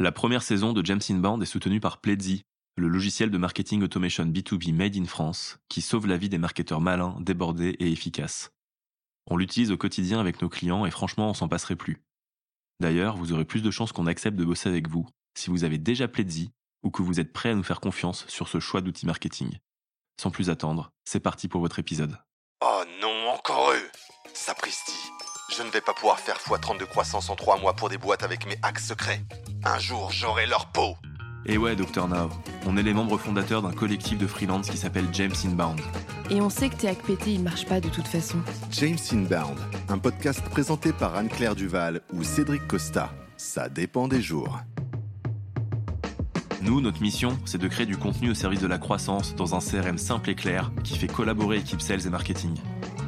La première saison de James est soutenue par Pledzi, le logiciel de marketing automation B2B made in France qui sauve la vie des marketeurs malins, débordés et efficaces. On l'utilise au quotidien avec nos clients et franchement, on s'en passerait plus. D'ailleurs, vous aurez plus de chances qu'on accepte de bosser avec vous si vous avez déjà Pledzi ou que vous êtes prêt à nous faire confiance sur ce choix d'outils marketing. Sans plus attendre, c'est parti pour votre épisode. Oh non, encore eux Sapristi Je ne vais pas pouvoir faire x30 de croissance en 3 mois pour des boîtes avec mes hacks secrets. Un jour, j'aurai leur peau Et ouais, Dr Now, on est les membres fondateurs d'un collectif de freelance qui s'appelle James Inbound. Et on sait que tes hacks pétés, ils marchent pas de toute façon. James Inbound, un podcast présenté par Anne-Claire Duval ou Cédric Costa. Ça dépend des jours. Nous, notre mission, c'est de créer du contenu au service de la croissance dans un CRM simple et clair qui fait collaborer équipe sales et marketing.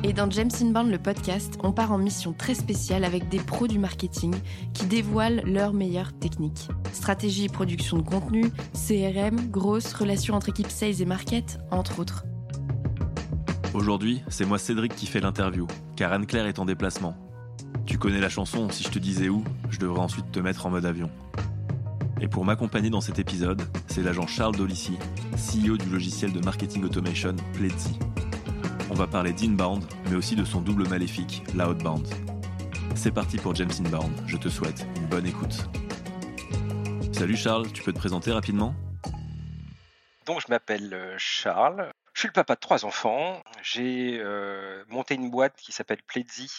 Et dans James Inbound, le podcast, on part en mission très spéciale avec des pros du marketing qui dévoilent leurs meilleures techniques. Stratégie production de contenu, CRM, grosses relations entre équipes sales et market, entre autres. Aujourd'hui, c'est moi Cédric qui fait l'interview, car Anne-Claire est en déplacement. Tu connais la chanson, si je te disais où, je devrais ensuite te mettre en mode avion. Et pour m'accompagner dans cet épisode, c'est l'agent Charles Dolissi, CEO du logiciel de marketing automation Pledzi. On va parler d'inbound, mais aussi de son double maléfique, l'outbound. C'est parti pour James Inbound, je te souhaite une bonne écoute. Salut Charles, tu peux te présenter rapidement? Donc je m'appelle euh, Charles, je suis le papa de trois enfants. J'ai euh, monté une boîte qui s'appelle Pledzi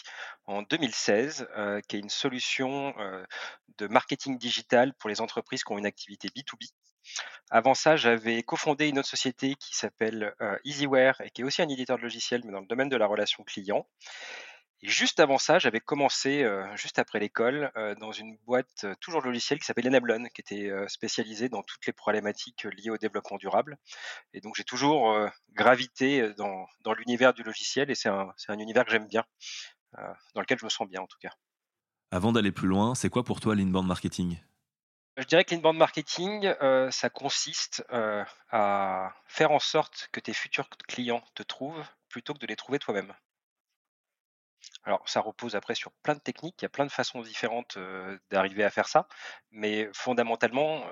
en 2016, euh, qui est une solution de marketing digital pour les entreprises qui ont une activité B2B. Avant ça, j'avais cofondé une autre société qui s'appelle Easyware et qui est aussi un éditeur de logiciels, mais dans le domaine de la relation client. Et juste avant ça, j'avais commencé, juste après l'école, dans une boîte toujours logicielle qui s'appelle Enablon, qui était spécialisée dans toutes les problématiques liées au développement durable. Et donc j'ai toujours gravité dans, dans l'univers du logiciel et c'est un, un, univers que j'aime bien, dans lequel je me sens bien en tout cas. Avant d'aller plus loin, c'est quoi pour toi l'inbound marketing? Je dirais que l'inbound marketing, ça consiste à faire en sorte que tes futurs clients te trouvent plutôt que de les trouver toi-même. Alors, ça repose après sur plein de techniques, il y a plein de façons différentes d'arriver à faire ça, mais fondamentalement,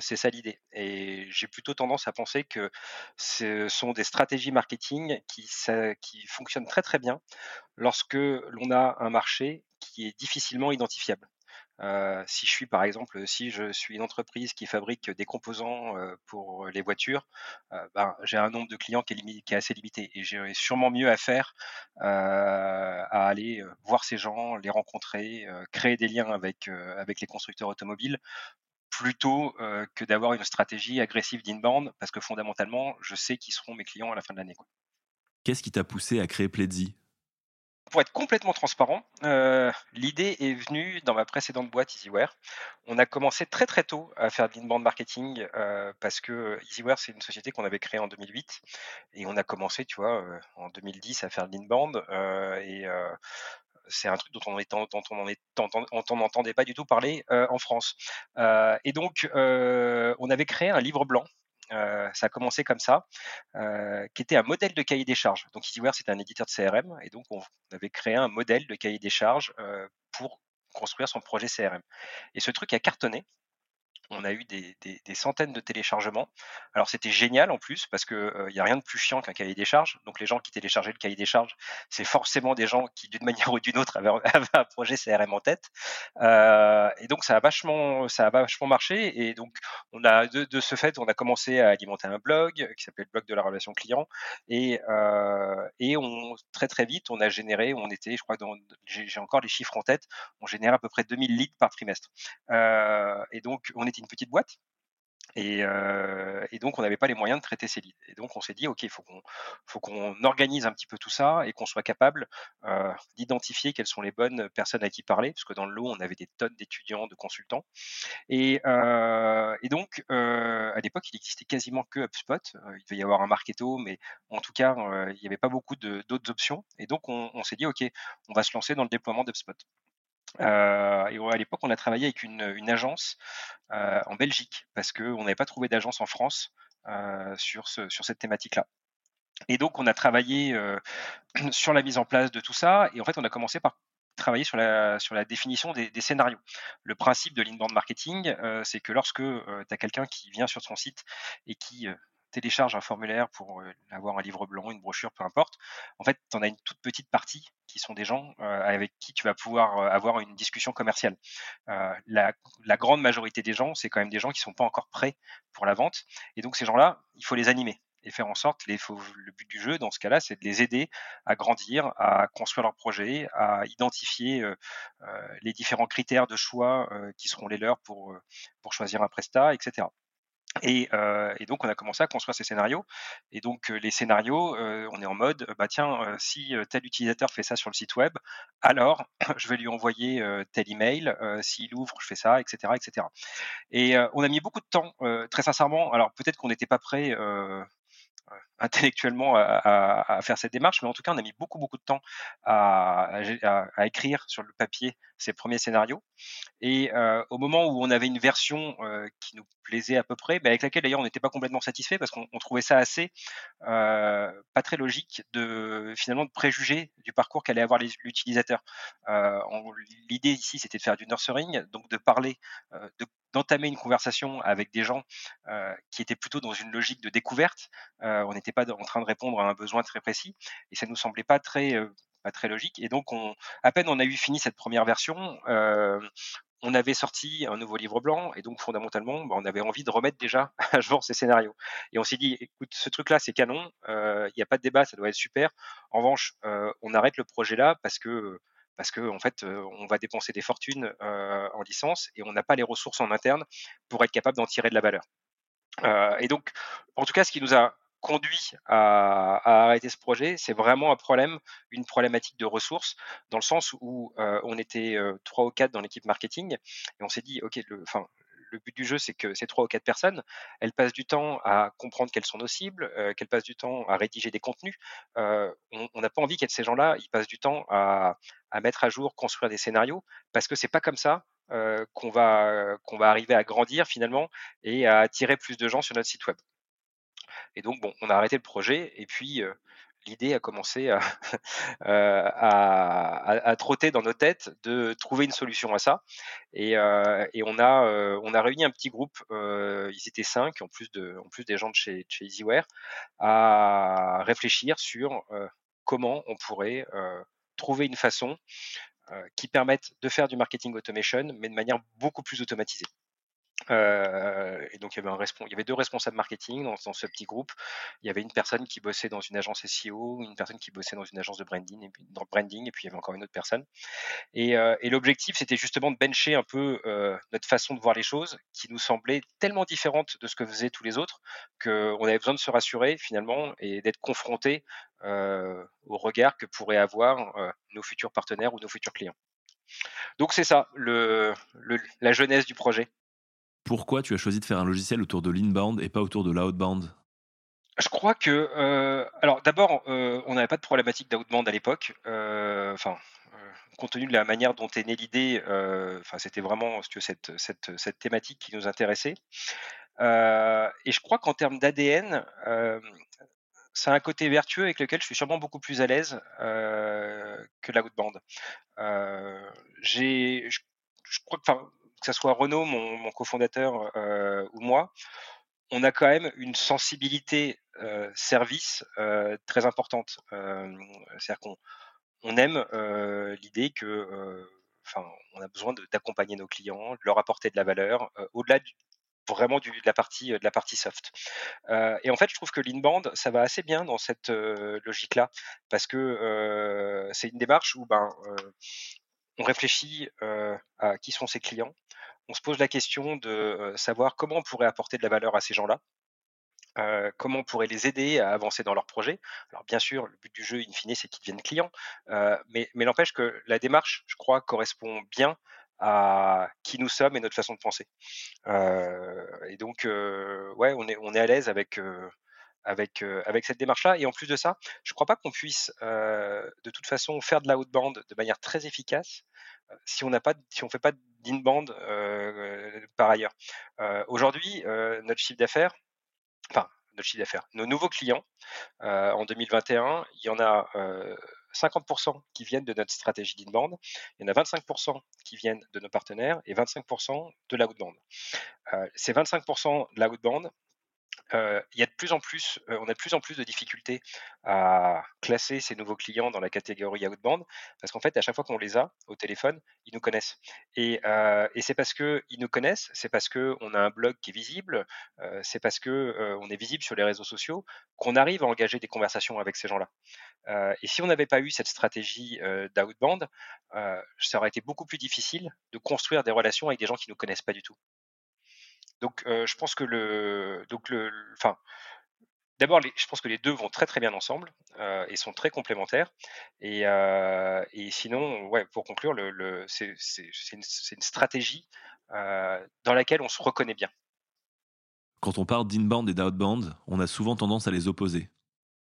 c'est ça l'idée. Et j'ai plutôt tendance à penser que ce sont des stratégies marketing qui fonctionnent très très bien lorsque l'on a un marché qui est difficilement identifiable. Si je suis par exemple, si je suis une entreprise qui fabrique des composants pour les voitures, ben, j'ai un nombre de clients qui est, qui est assez limité et j'ai sûrement mieux à faire à aller voir ces gens, les rencontrer, créer des liens avec, avec les constructeurs automobiles plutôt que d'avoir une stratégie agressive d'inbound parce que fondamentalement, je sais qui seront mes clients à la fin de l'année. Qu'est-ce qui t'a poussé à créer Pledzi pour être complètement transparent, euh, l'idée est venue dans ma précédente boîte EasyWare. On a commencé très très tôt à faire de l'inbound marketing euh, parce que EasyWare c'est une société qu'on avait créée en 2008 et on a commencé, tu vois, euh, en 2010 à faire de l'inbound et c'est un truc dont on n'entendait pas du tout parler en France. et donc, on avait créé un livre blanc euh, ça a commencé comme ça, euh, qui était un modèle de cahier des charges. Donc EasyWare, c'était un éditeur de CRM, et donc on avait créé un modèle de cahier des charges euh, pour construire son projet CRM. Et ce truc a cartonné on a eu des, centaines de téléchargements. Alors c'était génial en plus parce que il n'y a rien de plus chiant qu'un cahier des charges. Donc les gens qui téléchargeaient le cahier des charges, c'est forcément des gens qui d'une manière ou d'une autre avaient, un projet CRM en tête. et donc ça a vachement, ça a vachement marché. Et donc de, ce fait, on a commencé à alimenter un blog qui s'appelle le blog de la relation client. Et, et on très très vite, on a généré, on était, je crois, j'ai encore les chiffres en tête, on générait à peu près 2000 leads par trimestre. et donc on était petite boîte. Euh, et, donc, on n'avait pas les moyens de traiter ces leads. Et donc, on s'est dit, OK, il faut qu'on faut qu'on organise un petit peu tout ça et qu'on soit capable euh, d'identifier quelles sont les bonnes personnes à qui parler, parce que dans le lot, on avait des tonnes d'étudiants, de consultants. Et, euh, donc, à l'époque, il existait quasiment que HubSpot. il devait y avoir un Marketo, mais en tout cas, il n'y avait pas beaucoup d'autres options. Et donc, on, on s'est dit, OK, on va se lancer dans le déploiement d'HubSpot. Euh, et à l'époque, on a travaillé avec une, agence euh, en Belgique parce qu'on n'avait pas trouvé d'agence en France euh, sur, cette thématique-là. Et donc, on a travaillé sur la mise en place de tout ça. Et en fait, on a commencé par travailler sur la, sur la définition des, scénarios. Le principe de l'inbound marketing, c'est que lorsque tu as quelqu'un qui vient sur ton site et qui télécharge un formulaire pour avoir un livre blanc, une brochure, peu importe, en fait, tu en as une toute petite partie qui sont des gens avec qui tu vas pouvoir avoir une discussion commerciale. La, la, grande majorité des gens, c'est quand même des gens qui ne sont pas encore prêts pour la vente. Et donc, ces gens-là, il faut les animer et faire en sorte, les, le but du jeu dans ce cas-là, c'est de les aider à grandir, à construire leur projet, à identifier les différents critères de choix qui seront les leurs pour, pour choisir un prestat, etc. Et, donc, on a commencé à construire ces scénarios. Et donc, les scénarios, on est en mode, bah tiens, si tel utilisateur fait ça sur le site web, alors je vais lui envoyer tel email. S'il ouvre, je fais ça, etc., etc. Et on a mis beaucoup de temps, très sincèrement. Alors, peut-être qu'on n'était pas prêt intellectuellement à, faire cette démarche, mais en tout cas, on a mis beaucoup, beaucoup de temps à, écrire sur le papier ces premiers scénarios. Et euh, au moment où on avait une version euh, qui nous plaisait à peu près, mais avec laquelle d'ailleurs on n'était pas complètement satisfait parce qu'on trouvait ça assez euh, pas très logique de finalement de préjuger du parcours qu'allait avoir l'utilisateur. L'idée ici, c'était de faire du nurturing, donc de parler, de d'entamer une conversation avec des gens qui étaient plutôt dans une logique de découverte. on n'était pas en train de répondre à un besoin très précis et ça nous semblait pas très pas très logique. Et donc, on, à peine on a eu fini cette première version, on avait sorti un nouveau livre blanc et donc fondamentalement, bah, on avait envie de remettre déjà à jour ces scénarios. Et on s'est dit, écoute, ce truc-là, c'est canon, il n'y a pas de débat, ça doit être super. En revanche, on arrête le projet là parce que parce que en fait, on va dépenser des fortunes en licence et on n'a pas les ressources en interne pour être capable d'en tirer de la valeur. et donc, en tout cas, ce qui nous a conduit à, arrêter ce projet, c'est vraiment un problème, une problématique de ressources, dans le sens où on était trois ou quatre dans l'équipe marketing et on s'est dit, ok, le, le but du jeu, c'est que ces trois ou quatre personnes, elles passent du temps à comprendre quelles sont nos cibles, qu'elles passent du temps à rédiger des contenus. on n'a pas envie que ces gens-là, ils passent du temps à, mettre à jour, construire des scénarios, parce que c'est pas comme ça qu'on va qu'on va arriver à grandir finalement et à attirer plus de gens sur notre site web. Et donc bon, on a arrêté le projet et puis l'idée a commencé à, trotter dans nos têtes de trouver une solution à ça. Et, on, a, réuni un petit groupe, ils étaient cinq, en plus, de, en plus des gens de chez, chez EasyWare, à réfléchir sur comment on pourrait trouver une façon qui permette de faire du marketing automation, mais de manière beaucoup plus automatisée. Euh, et donc il y avait deux responsables marketing dans, ce petit groupe. Il y avait une personne qui bossait dans une agence SEO, une personne qui bossait dans une agence de branding, et puis, il y avait encore une autre personne. Et, euh, l'objectif, c'était justement de bencher un peu euh, notre façon de voir les choses, qui nous semblait tellement différente de ce que faisaient tous les autres, qu'on avait besoin de se rassurer finalement et d'être confronté au regard que pourraient avoir nos futurs partenaires ou nos futurs clients. Donc c'est ça, la jeunesse du projet. Pourquoi tu as choisi de faire un logiciel autour de l'inbound et pas autour de l'outbound? Je crois que, euh, alors d'abord, euh, on n'avait pas de problématique d'outbound à l'époque. Euh, enfin, compte tenu de la manière dont est née l'idée, enfin, c'était vraiment cette, cette, cette, thématique qui nous intéressait. et je crois qu'en termes d'ADN, c'est un côté vertueux avec lequel je suis sûrement beaucoup plus à l'aise que l'outbound. j'ai, je, je, crois que, que ce soit Renaud, mon, cofondateur, euh, ou moi, on a quand même une sensibilité euh, service euh, très importante. C'est-à-dire qu'on on aime l'idée que, enfin, on a besoin d'accompagner nos clients, de leur apporter de la valeur, au-delà vraiment de la partie de la partie soft. et en fait, je trouve que l'inbound, ça va assez bien dans cette logique-là, parce que c'est une démarche où ben on réfléchit à qui sont ses clients, on se pose la question de savoir comment on pourrait apporter de la valeur à ces gens-là. comment on pourrait les aider à avancer dans leur projet. Alors bien sûr, le but du jeu, in fine, c'est qu'ils deviennent clients, mais, mais n'empêche que la démarche, je crois, correspond bien à qui nous sommes et notre façon de penser. et donc, ouais, on est, on est à l'aise avec, avec, cette démarche-là. Et en plus de ça, je ne crois pas qu'on puisse de toute façon faire de la outbound de manière très efficace si on n'a si on fait pas d'inbound par ailleurs. Aujourd'hui, notre chiffre d'affaires, enfin notre chiffre d'affaires, nos nouveaux clients en 2021, il y en a 50% qui viennent de notre stratégie d'inbound, il y en a 25% qui viennent de nos partenaires et 25% de l'outbound. Euh, ces 25% de l'outbound, euh, y a de plus en plus, on a de plus en plus de difficultés à classer ces nouveaux clients dans la catégorie outbound, parce qu'en fait, à chaque fois qu'on les a au téléphone, ils nous connaissent. Et, c'est parce qu'ils nous connaissent, c'est parce qu'on a un blog qui est visible, c'est parce qu'on est visible sur les réseaux sociaux, qu'on arrive à engager des conversations avec ces gens-là. et si on n'avait pas eu cette stratégie d'outbound, ça aurait été beaucoup plus difficile de construire des relations avec des gens qui ne nous connaissent pas du tout. Donc, je pense que le, donc le, enfin, d'abord, je pense que les deux vont très très bien ensemble et sont très complémentaires. Et, sinon, ouais, pour conclure, le, c'est une, une, stratégie dans laquelle on se reconnaît bien. Quand on parle d'inbound et d'outbound, on a souvent tendance à les opposer.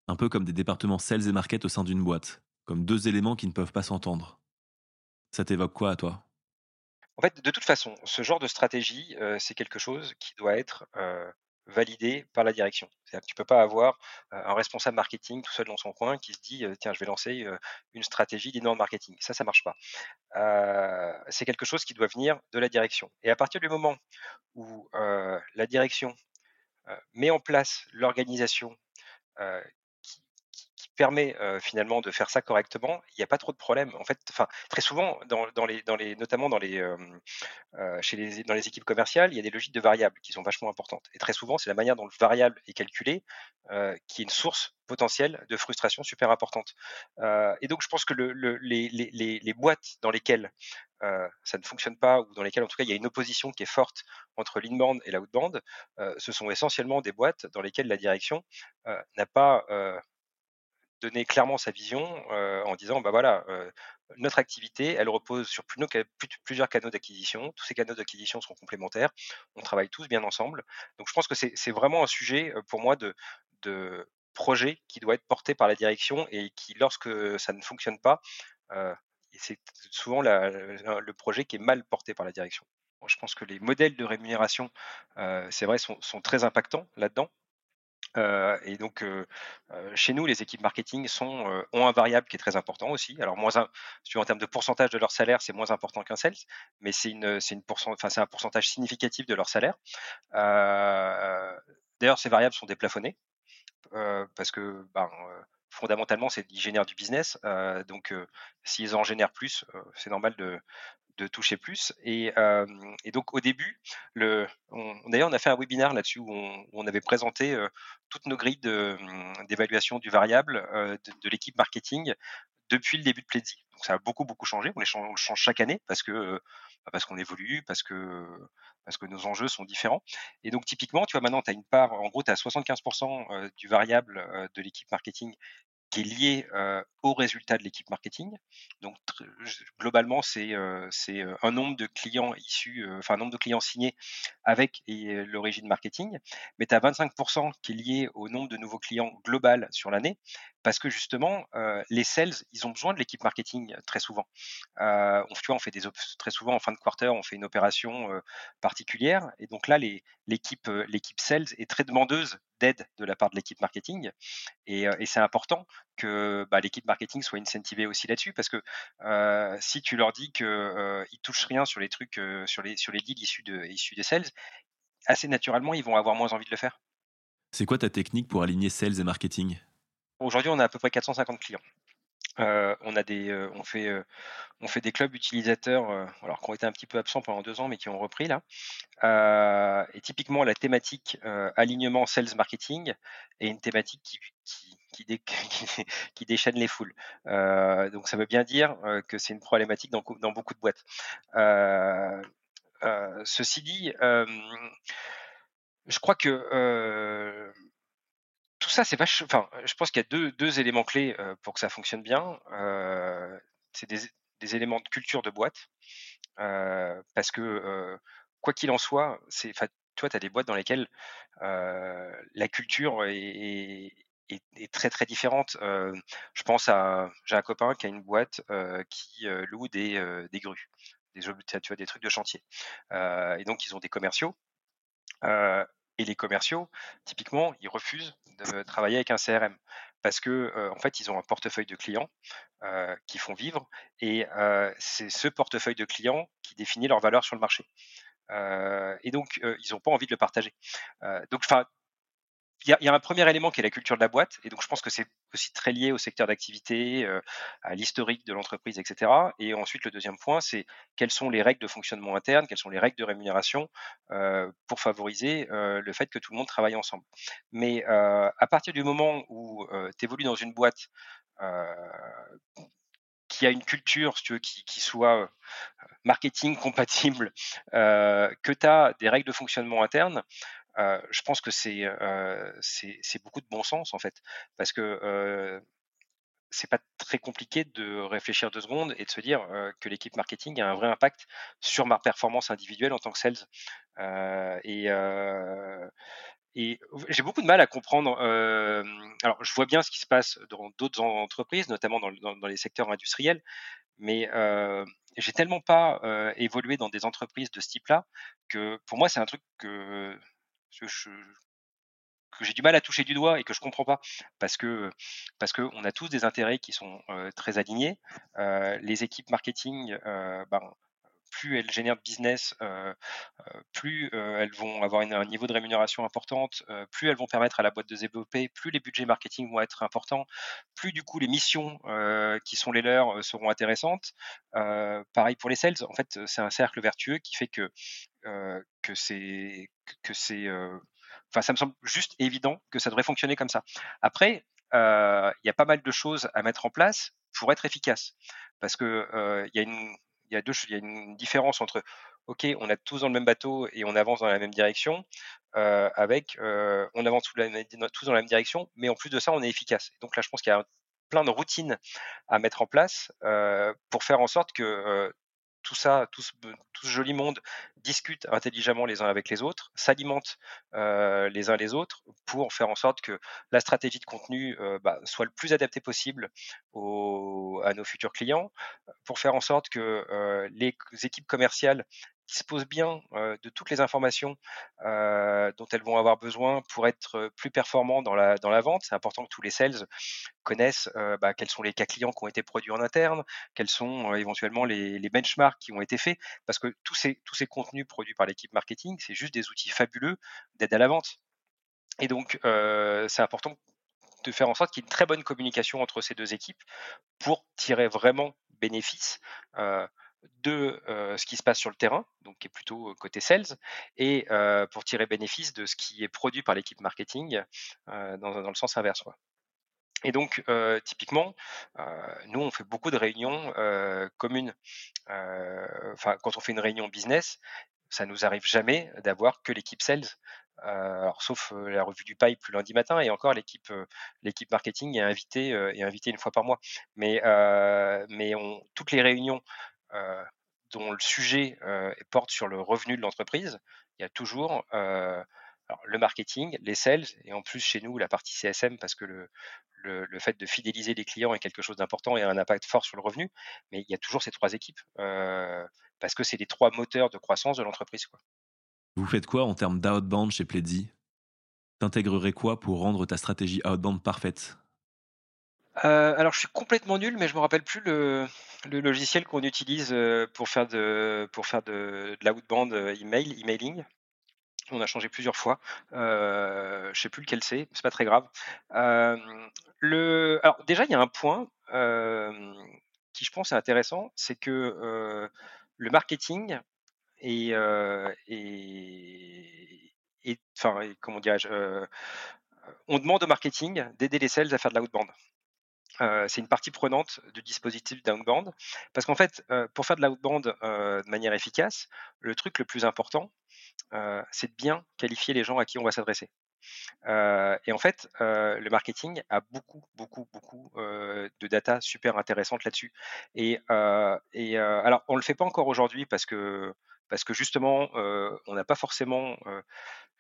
Un peu comme des départements sales et market au sein d'une boîte, comme deux éléments qui ne peuvent pas s'entendre. Ça t'évoque quoi à toi? En fait, de toute façon, ce genre de stratégie, c'est quelque chose qui doit être validé par la direction. Tu peux pas avoir un responsable marketing tout seul dans son coin qui se dit tiens je vais lancer une stratégie d'inbound marketing. Ça ça marche pas. c'est quelque chose qui doit venir de la direction. Et à partir du moment où la direction met en place l'organisation permet finalement de faire ça correctement, il n'y a pas trop de problèmes. En fait, enfin, très souvent, dans, les, notamment dans les, chez les, dans les équipes commerciales, il y a des logiques de variables qui sont vachement importantes. Et très souvent, c'est la manière dont le variable est calculé qui est une source potentielle de frustration super importante. et donc, je pense que le, les, les, les, boîtes dans lesquelles ça ne fonctionne pas ou dans lesquelles en tout cas il y a une opposition qui est forte entre l'inbound et l'outbound, ce sont essentiellement des boîtes dans lesquelles la direction n'a pas donner clairement sa vision en disant bah voilà notre activité elle repose sur plusieurs canaux d'acquisition. Tous ces canaux d'acquisition sont complémentaires. On travaille tous bien ensemble. Donc je pense que c'est vraiment un sujet pour moi de projet qui doit être porté par la direction et qui lorsque ça ne fonctionne pas c'est souvent le projet qui est mal porté par la direction. Je pense que les modèles de rémunération, c'est vrai, sont, très impactants là-dedans et donc, chez nous, les équipes marketing ont un variable qui est très important aussi. Alors, moins en termes de pourcentage de leur salaire, c'est moins important qu'un sales, mais c'est un pourcentage significatif de leur salaire. D'ailleurs, ces variables sont déplafonnées parce que, ben, fondamentalement, ils génèrent du business. donc, s'ils en génèrent plus, c'est normal de, de toucher plus. Et, donc au début, le, d'ailleurs on a fait un webinaire là-dessus où on, avait présenté toutes nos grilles mmh, d'évaluation du variable de, l'équipe marketing depuis le début de Pledzi. Donc ça a beaucoup beaucoup changé. On les change, chaque année parce que bah, parce qu'on évolue, parce que parce que nos enjeux sont différents. Et donc typiquement, tu vois maintenant, tu as une part, en gros, tu as 75% du variable de l'équipe marketing qui est lié au résultat de l'équipe marketing. Donc globalement, c'est c'est un nombre de clients issus, enfin un nombre de clients signés avec l'origine marketing. Mais tu as 25% qui est lié au nombre de nouveaux clients global sur l'année, parce que justement, les sales, ils ont besoin de l'équipe marketing très souvent. vois, on fait des très souvent en fin de quarter, on fait une opération particulière, et donc là, l'équipe l'équipe sales est très demandeuse d'aide de la part de l'équipe marketing. Et, c'est important que bah, l'équipe marketing soit incentivée aussi là-dessus, parce que si tu leur dis qu'ils ne touchent rien sur les trucs, sur, les, sur les deals issus, de, issus des sales, assez naturellement, ils vont avoir moins envie de le faire. C'est quoi ta technique pour aligner sales et marketing? Aujourd'hui, on a à peu près 450 clients. on a des, on fait, on fait des clubs utilisateurs, alors qui ont été un petit peu absents pendant deux ans, mais qui ont repris là. et typiquement, la thématique alignement sales marketing est une thématique qui, qui, déchaîne les foules. donc ça veut bien dire que c'est une problématique dans, beaucoup de boîtes. ceci dit, je crois que ça, c'est. Enfin, je pense qu'il y a deux, éléments clés pour que ça fonctionne bien. c'est des, éléments de culture de boîte. parce que, quoi qu'il en soit, c'est, toi, tu as des boîtes dans lesquelles la culture est, très très différente. je pense à, j'ai un copain qui a une boîte qui loue des, des grues, des, tu vois, des trucs de chantier. et donc, ils ont des commerciaux. Et les commerciaux, typiquement, ils refusent de travailler avec un CRM parce que en fait, ils ont un portefeuille de clients qui font vivre, et c'est ce portefeuille de clients qui définit leur valeur sur le marché. et donc, ils n'ont pas envie de le partager. donc, il y, a un premier élément qui est la culture de la boîte, et donc je pense que c'est aussi très lié au secteur d'activité, euh, à l'historique de l'entreprise, etc. Et ensuite, le deuxième point, c'est quelles sont les règles de fonctionnement interne, quelles sont les règles de rémunération euh, pour favoriser euh, le fait que tout le monde travaille ensemble. Mais à partir du moment où tu évolues dans une boîte qui a une culture, si tu veux, qui, qui soit marketing compatible, que tu as des règles de fonctionnement interne, je pense que c'est beaucoup de bon sens en fait, parce que c'est pas très compliqué de réfléchir deux secondes et de se dire que l'équipe marketing a un vrai impact sur ma performance individuelle en tant que sales. et et j'ai beaucoup de mal à comprendre. alors, je vois bien ce qui se passe dans d'autres entreprises, notamment dans, dans, les secteurs industriels, mais j'ai tellement pas évolué dans des entreprises de ce type-là que pour moi, c'est un truc que que j'ai du mal à toucher du doigt et que je comprends pas parce que parce que on a tous des intérêts qui sont très alignés. les équipes marketing, ben, plus elles génèrent de business, plus elles vont avoir un niveau de rémunération importante, plus elles vont permettre à la boîte de développer, plus les budgets marketing vont être importants, plus du coup les missions qui sont les leurs seront intéressantes. pareil pour les sales, en fait c'est un cercle vertueux qui fait que que c'est que c'est enfin ça me semble juste évident que ça devrait fonctionner comme ça. Après, il y a pas mal de choses à mettre en place pour être efficace, parce que il y a une il y a y a une différence entre ok on est tous dans le même bateau et on avance dans la même direction avec on avance tous dans la même direction mais en plus de ça on est efficace donc là je pense qu'il y a plein de routines à mettre en place pour faire en sorte que tout ça, tout ce, joli monde discute intelligemment les uns avec les autres, s'alimente les uns les autres pour faire en sorte que la stratégie de contenu bah, soit le plus adaptée possible à nos futurs clients, pour faire en sorte que les équipes commerciales disposent bien de toutes les informations dont elles vont avoir besoin pour être plus performants dans la, vente. C'est important que tous les sales connaissent bah, quels sont les cas clients qui ont été produits en interne, quels sont éventuellement les, les, benchmarks qui ont été faits, parce que tous ces, tous ces contenus produits par l'équipe marketing, c'est juste des outils fabuleux d'aide à la vente. Et donc, c'est important de faire en sorte qu'il y ait une très bonne communication entre ces deux équipes pour tirer vraiment bénéfice de ce qui se passe sur le terrain, donc qui est plutôt côté sales, et pour tirer bénéfice de ce qui est produit par l'équipe marketing dans, le sens inverse. Et donc, typiquement, nous, on fait beaucoup de réunions communes. Quand on fait une réunion business, ça nous arrive jamais d'avoir que l'équipe sales. sauf la revue du pipe le lundi matin, et encore l'équipe marketing est invitée est invitée une fois par mois. Mais mais toutes les réunions dont le sujet euh, porte sur le revenu de l'entreprise, il y a toujours euh, le marketing, les sales, et en plus chez nous la partie CSM, parce que le, le, fait de fidéliser les clients est quelque chose d'important et a un impact fort sur le revenu, mais il y a toujours ces trois équipes, parce que c'est les trois moteurs de croissance de l'entreprise. Vous faites quoi en termes d'outbound chez Pledzi? T'intégrerais quoi pour rendre ta stratégie outbound parfaite? Euh, alors, je suis complètement nul, mais je me rappelle plus le, logiciel qu'on utilise euh, pour faire de, pour faire euh, email, emailing. On a changé plusieurs fois. Euh, je sais plus lequel c'est, c'est pas très grave. alors déjà, il y a un point qui, je pense, est intéressant, c'est que le marketing et, et, enfin, comment dirais-je, on demande au marketing d'aider les sales à faire de l'outbound. Euh, c'est une partie prenante du dispositif d'outbound. Parce qu'en fait, euh, pour faire de l'outbound euh, de manière efficace, le truc le plus important, c'est de bien qualifier les gens à qui on va s'adresser. et en fait, le marketing a beaucoup, beaucoup, beaucoup de data super intéressantes là-dessus. Et, alors, on ne le fait pas encore aujourd'hui parce que, parce que justement, on n'a pas forcément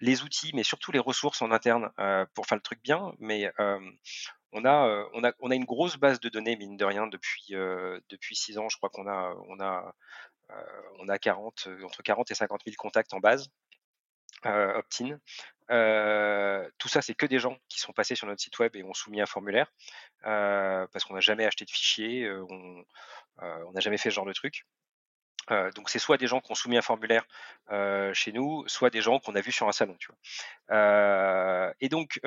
les outils, mais surtout les ressources en interne pour faire le truc bien. Mais on a, on, a, une grosse base de données, mine de rien, depuis, depuis six ans. Je crois qu'on a, on a, on a 40, entre 40 et 50 000 contacts en base. opt-in. tout ça, c'est que des gens qui sont passés sur notre site web et ont soumis un formulaire, parce qu'on n'a jamais acheté de fichier, on n'a jamais fait ce genre de truc. Donc c'est soit des gens qui ont soumis un formulaire chez nous, soit des gens qu'on a vus sur un salon. Vois. et donc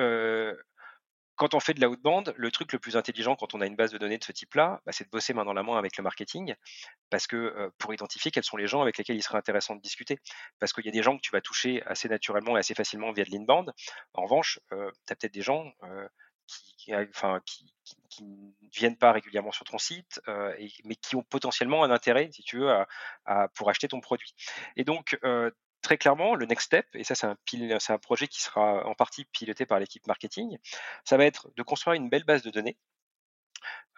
quand on fait de la outband, le truc le plus intelligent quand on a une base de données de ce type-là, bah, c'est de bosser main dans la main avec le marketing, parce que pour identifier quels sont les gens avec lesquels il serait intéressant de discuter. Parce qu'il y a des gens que tu vas toucher assez naturellement et assez facilement via de l'inbound. En revanche, tu as peut-être des gens qui, ne viennent pas régulièrement sur ton site, mais qui ont potentiellement un intérêt, si tu veux, pour acheter ton produit. Et donc, très clairement, le next step, et ça c'est un projet qui sera en partie piloté par l'équipe marketing, ça va être de construire une belle base de données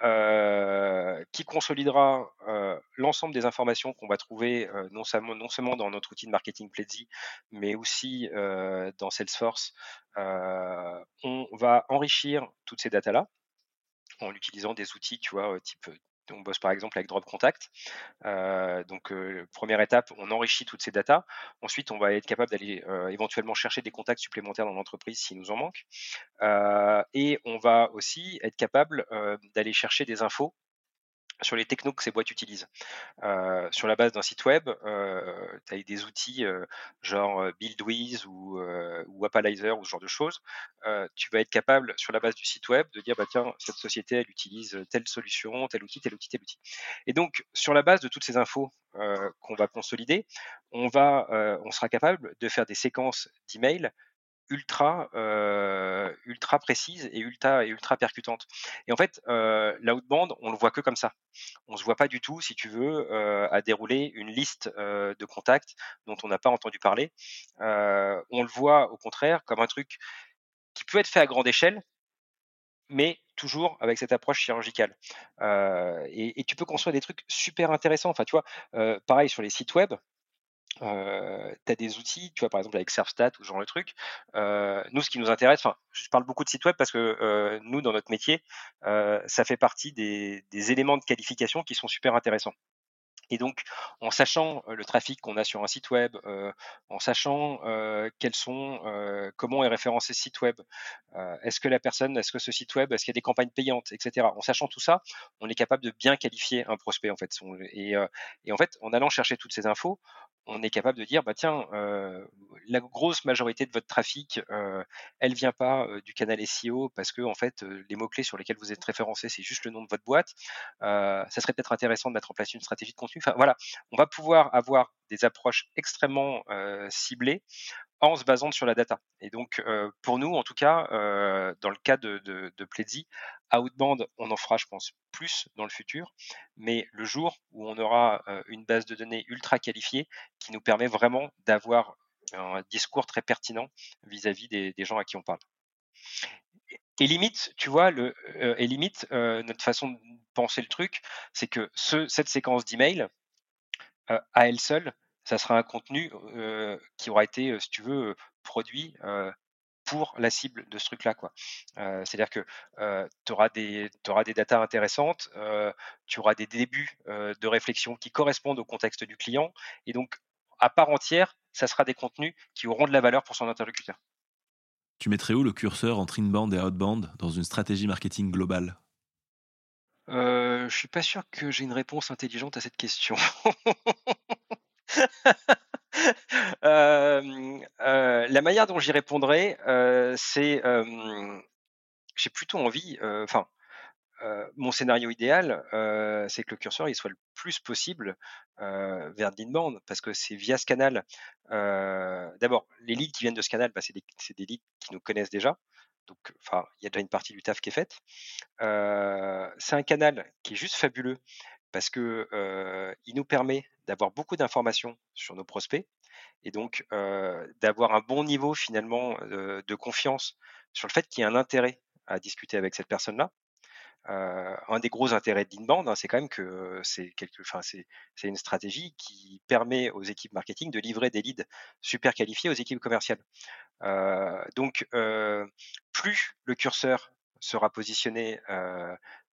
euh, qui consolidera euh, l'ensemble des informations qu'on va trouver euh, non, seulement, non, seulement, dans notre outil de marketing Pledzi, mais aussi dans Salesforce. on va enrichir toutes ces datas-là en utilisant des outils, tu vois, type on bosse par exemple avec Drop Contact. Euh, donc, euh, première étape, on enrichit toutes ces datas. Ensuite, on va être capable d'aller euh, éventuellement chercher des contacts supplémentaires dans l'entreprise s'il nous en manque. et on va aussi être capable d'aller chercher des infos sur les technos que ces boîtes utilisent. Euh, sur la base d'un site web, euh, tu as des outils euh, genre BuildWiz ou, ou ou ce genre de choses. tu vas être capable, sur la base du site web, de dire bah, tiens, cette société, elle utilise telle solution, tel outil, tel outil, tel outil. Et donc, sur la base de toutes ces infos qu'on va consolider, on, va, on sera capable de faire des séquences d'emails ultra euh, ultra précise et ultra et ultra percutante. Et en fait, euh, l'outband, on le voit que comme ça. On se voit pas du tout, si tu veux, euh, à dérouler une liste euh, de contacts dont on n'a pas entendu parler. On le voit au contraire comme un truc qui peut être fait à grande échelle, mais toujours avec cette approche chirurgicale. Et, et, tu peux construire des trucs super intéressants. Enfin, tu vois, pareil sur les sites web, euh, tu as des outils, tu vois, par exemple avec Servstat ou genre de truc. Nous, ce qui nous intéresse, enfin, je parle beaucoup de sites web parce que nous, dans notre métier, ça fait partie des, des, éléments de qualification qui sont super intéressants. Et donc, en sachant le trafic qu'on a sur un site web, en sachant quels sont, comment est référencé ce site web, est-ce que la personne, est-ce que ce site web, est-ce qu'il y a des campagnes payantes, etc. En sachant tout ça, on est capable de bien qualifier un prospect en fait. Et, et en fait, en allant chercher toutes ces infos, on est capable de dire bah tiens la grosse majorité de votre trafic euh, elle vient pas du canal SEO parce que en fait les mots clés sur lesquels vous êtes référencé c'est juste le nom de votre boîte. Ça serait peut-être intéressant de mettre en place une stratégie de contenu. Enfin voilà on va pouvoir avoir des approches extrêmement ciblées en se basant sur la data. Et donc, euh, pour nous, en tout cas, euh, dans le cas de, de, de Pledzi, Outband, on en fera, je pense, plus dans le futur, mais le jour où on aura euh, une base de données ultra qualifiée qui nous permet vraiment d'avoir un discours très pertinent vis-à-vis des, gens à qui on parle. Et limite, tu vois, le, et limite, notre façon de penser le truc, c'est que ce, cette séquence d'email, à elle seule, ça sera un contenu qui aura été, si tu veux, produit pour la cible de ce truc-là. Quoi. C'est-à-dire que tu auras des, auras des datas intéressantes, tu auras des débuts de réflexion qui correspondent au contexte du client, et donc à part entière, ça sera des contenus qui auront de la valeur pour son interlocuteur. Tu mettrais où le curseur entre inbound et outbound dans une stratégie marketing globale? Euh, Je suis pas sûr que j'ai une réponse intelligente à cette question. La manière dont j'y répondrai, euh, c'est j'ai plutôt envie, enfin, mon scénario idéal, c'est que le curseur il soit le plus possible vers l'inbound, parce que c'est via ce canal. D'abord, les leads qui viennent de ce canal, bah, c'est des, des, leads qui nous connaissent déjà. Donc, il y a déjà une partie du taf qui est faite. c'est un canal qui est juste fabuleux parce que nous permet d'avoir beaucoup d'informations sur nos prospects et donc d'avoir un bon niveau finalement de confiance sur le fait qu'il y a un intérêt à discuter avec cette personne-là. un des gros intérêts d'Inbound, hein, c'est quand même que c'est une stratégie qui permet aux équipes marketing de livrer des leads super qualifiés aux équipes commerciales. donc plus le curseur sera positionné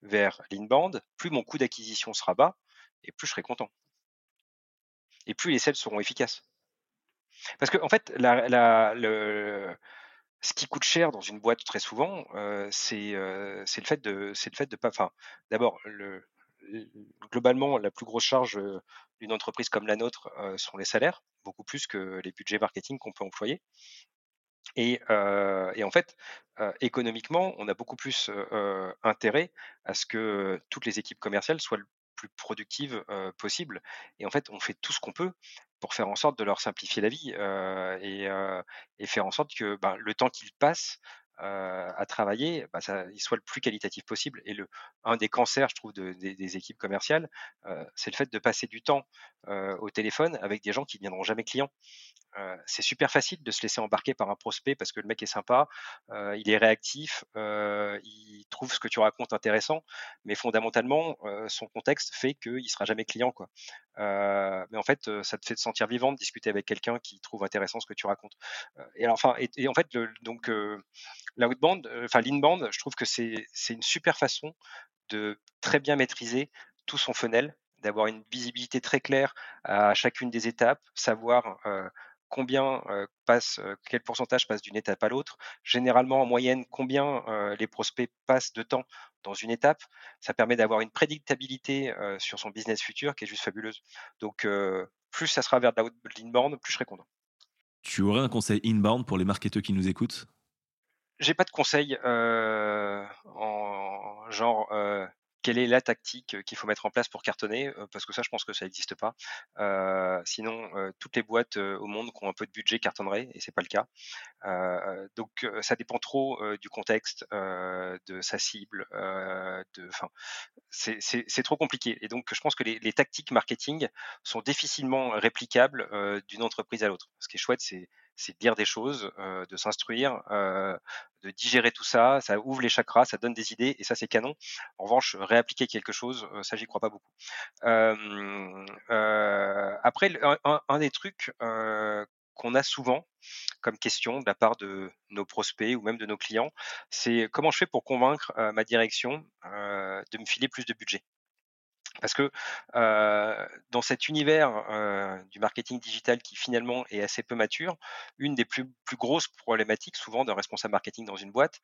vers l'inbound, plus mon coût d'acquisition sera bas et plus je serai content. Et plus les sales seront efficaces. Parce que en fait, ce qui coûte cher dans une boîte très souvent, c'est le fait de, pas. D'abord, le, globalement, la plus grosse charge d'une entreprise comme la nôtre sont les salaires, beaucoup plus que les budgets marketing qu'on peut employer. Et, en fait, économiquement, on a beaucoup plus intérêt à ce que toutes les équipes commerciales soient le plus productives possible. Et en fait, on fait tout ce qu'on peut pour faire en sorte de leur simplifier la vie et, faire en sorte que ben, le temps qu'ils passent à travailler, bah, il soit le plus qualitatif possible. Et le, un des cancers, je trouve, des équipes commerciales, c'est le fait de passer du temps au téléphone avec des gens qui ne viendront jamais clients. c'est super facile de se laisser embarquer par un prospect parce que le mec est sympa, il est réactif, il trouve ce que tu racontes intéressant, mais fondamentalement, son contexte fait qu'il ne sera jamais client. Mais en fait, ça te fait te sentir vivant de discuter avec quelqu'un qui trouve intéressant ce que tu racontes. et, enfin, et, en fait, donc, l'outbound, enfin l'inbound, je trouve que c'est une super façon de très bien maîtriser tout son funnel, d'avoir une visibilité très claire à chacune des étapes, savoir combien passe, quel pourcentage passe d'une étape à l'autre, généralement en moyenne combien les prospects passent de temps dans une étape. Ça permet d'avoir une prédictabilité sur son business futur qui est juste fabuleuse. Donc plus ça sera vers de l'inbound, plus je serai content. Tu aurais un conseil inbound pour les marketeurs qui nous écoutent? J'ai pas de conseil en genre quelle est la tactique qu'il faut mettre en place pour cartonner Parce que ça, je pense que ça n'existe pas. sinon, toutes les boîtes au monde qui ont un peu de budget cartonneraient, et c'est pas le cas. donc, ça dépend trop du contexte, de sa cible. de, c'est trop compliqué. Et donc, je pense que les, les tactiques marketing sont difficilement réplicables d'une entreprise à l'autre. Ce qui est chouette, c'est c'est de lire des choses, de s'instruire, de digérer tout ça, ça ouvre les chakras, ça donne des idées, et ça c'est canon. En revanche, réappliquer quelque chose, ça j'y crois pas beaucoup. après, un, des trucs qu'on a souvent comme question de la part de nos prospects ou même de nos clients, c'est comment je fais pour convaincre ma direction de me filer plus de budget? Parce que dans cet univers du marketing digital qui finalement est assez peu mature, une des plus, grosses problématiques souvent d'un responsable marketing dans une boîte,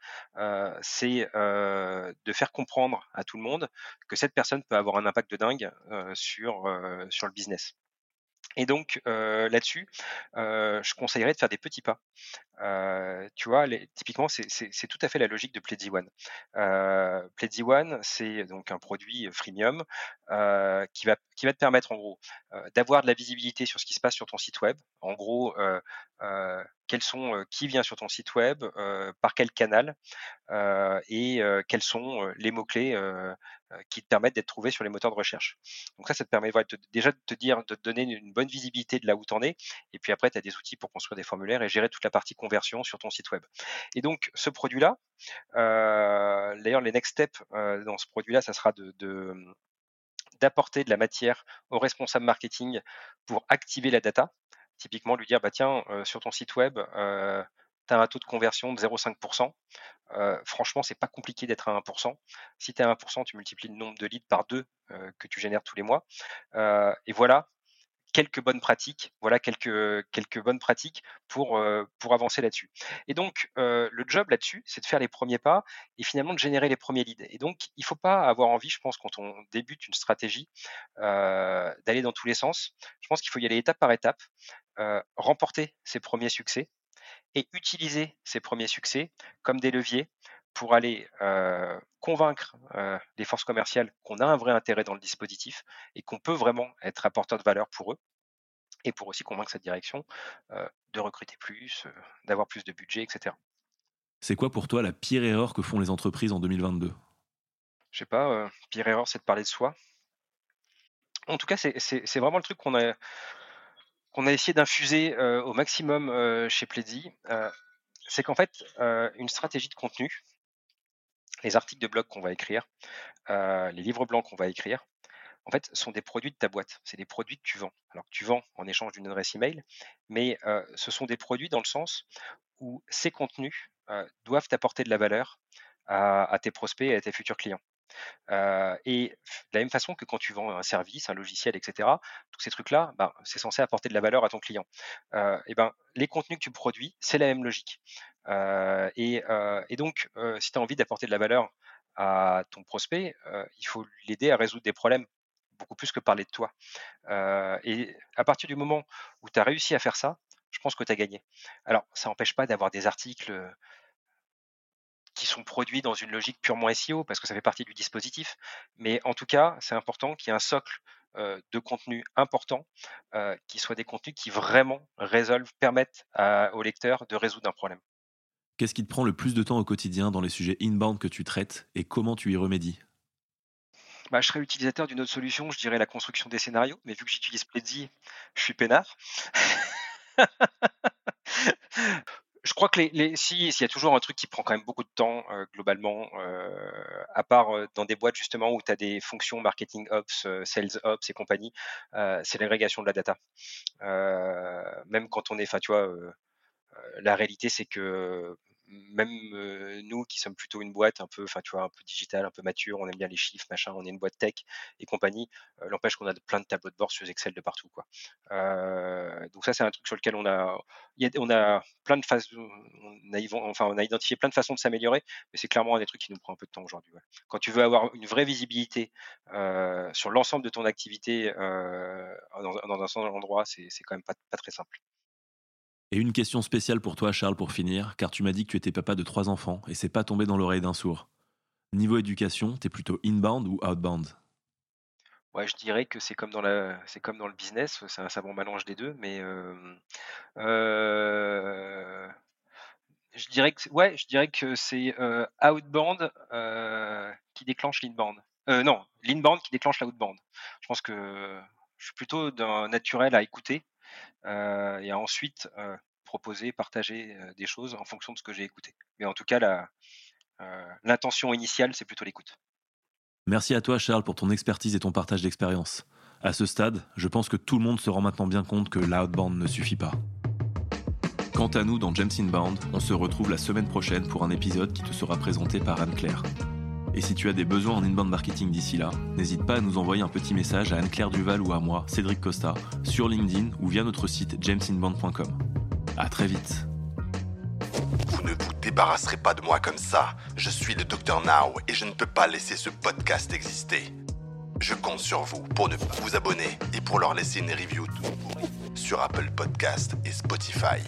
c'est de faire comprendre à tout le monde que cette personne peut avoir un impact de dingue sur le business. Et donc là-dessus, je conseillerais de faire des petits pas. tu vois, typiquement, c'est tout à fait la logique de Pledzi One. Pledzi c'est donc un produit freemium qui, va, te permettre en gros d'avoir de la visibilité sur ce qui se passe sur ton site web. En gros, qui vient sur ton site web, par quel canal, et quels sont les mots-clés qui te permettent d'être trouvé sur les moteurs de recherche. Donc ça, ça te permet déjà de te dire, de te donner une bonne visibilité de là où tu en es, et puis après, tu as des outils pour construire des formulaires et gérer toute la partie conversion sur ton site web. Et donc, ce produit-là, d'ailleurs, les next steps dans ce produit-là, ça sera de, d'apporter de la matière au responsable marketing pour activer la data typiquement lui dire bah tiens sur ton site web un taux de conversion de 0,5%. Euh, franchement, c'est pas compliqué d'être à 1%. Si tu es à 1%, tu multiplies le nombre de leads par deux que tu génères tous les mois. et voilà quelques bonnes pratiques, voilà quelques, bonnes pratiques pour, pour avancer là-dessus. Et donc, le job là-dessus, c'est de faire les premiers pas et finalement de générer les premiers leads. Et donc, il ne faut pas avoir envie, je pense, quand on débute une stratégie, d'aller dans tous les sens. Je pense qu'il faut y aller étape par étape, remporter ses premiers succès et utiliser ces premiers succès comme des leviers pour aller convaincre les forces commerciales qu'on a un vrai intérêt dans le dispositif et qu'on peut vraiment être apporteur de valeur pour eux et pour aussi convaincre cette direction de recruter plus, d'avoir plus de budget, etc. C'est quoi pour toi la pire erreur que font les entreprises en 2022 Je sais pas, pire erreur c'est de parler de soi. En tout cas, c'est vraiment le truc qu'on a, qu'on a essayé d'infuser au maximum chez Pledzi, c'est qu'en fait, une stratégie de contenu, les articles de blog qu'on va écrire, les livres blancs qu'on va écrire, en fait, sont des produits de ta boîte. C'est des produits que tu vends. Alors tu vends en échange d'une adresse email, mais ce sont des produits dans le sens où ces contenus doivent t'apporter de la valeur à, tes prospects et à tes futurs clients. Et de la même façon que quand tu vends un service, un logiciel, etc., tous ces trucs-là, ben, c'est censé apporter de la valeur à ton client. et ben, les contenus que tu produis, c'est la même logique. Et, et, donc, si tu as envie d'apporter de la valeur à ton prospect, il faut l'aider à résoudre des problèmes beaucoup plus que parler de toi. et à partir du moment où tu as réussi à faire ça, je pense que tu as gagné. Alors, ça n'empêche pas d'avoir des articles qui sont produits dans une logique purement SEO, parce que ça fait partie du dispositif. Mais en tout cas, c'est important qu'il y ait un socle de contenu important, qui soient des contenus qui vraiment résolvent, permettent aux lecteurs de résoudre un problème. Qu'est-ce qui te prend le plus de temps au quotidien dans les sujets inbound que tu traites et comment tu y remédies? Bah, je serais utilisateur d'une autre solution, je dirais la construction des scénarios, mais vu que j'utilise Pledzi, je suis peinard. je crois que les, si, s'il y a toujours un truc qui prend quand même beaucoup de temps euh, globalement, euh, à part euh, dans des boîtes justement où tu as des fonctions marketing ops, sales ops et compagnie, c'est l'agrégation de la data. même quand on est, enfin tu vois, la réalité c'est que même nous qui sommes plutôt une boîte un peu, enfin un peu digital, un peu mature, on aime bien les chiffres, machin, on est une boîte tech et compagnie, l'empêche qu'on a plein de tableaux de bord sur Excel de partout, quoi. donc ça c'est un truc sur lequel on a, on a plein de façons, enfin on a identifié plein de façons de s'améliorer, mais c'est clairement un des trucs qui nous prend un peu de temps aujourd'hui. Quand tu veux avoir une vraie visibilité sur l'ensemble de ton activité dans, un certain endroit, c'est quand même pas très simple. Et une question spéciale pour toi, Charles, pour finir, car tu m'as dit que tu étais papa de trois enfants et c'est pas tombé dans l'oreille d'un sourd. Niveau éducation, t'es plutôt inbound ou outbound? Ouais, je dirais que c'est comme dans la, c'est comme dans le business, c'est un mélange des deux, mais euh, euh, je dirais que, ouais, je dirais que c'est euh, outbound qui déclenche l'inbound. non, l'inbound qui déclenche l'outbound. Je pense que je suis plutôt d'un naturel à écouter et ensuite proposer, partager des choses en fonction de ce que j'ai écouté. Mais en tout cas, l'intention initiale, c'est plutôt l'écoute. Merci à toi, Charles, pour ton expertise et ton partage d'expérience. À ce stade, je pense que tout le monde se rend maintenant bien compte que l'outbound ne suffit pas. Quant à nous, dans James Inbound, on se retrouve la semaine prochaine pour un épisode qui te sera présenté par Anne-Claire. Et si tu as des besoins en inbound marketing d'ici là, n'hésite pas à nous envoyer un petit message à Anne-Claire Duval ou à moi, Cédric Costa, sur LinkedIn ou via notre site jamesinbound.com. À très vite. Vous ne vous débarrasserez pas de moi comme ça. Je suis le Dr Now et je ne peux pas laisser ce podcast exister. Je compte sur vous pour ne pas vous abonner et pour leur laisser une review sur Apple Podcast et Spotify.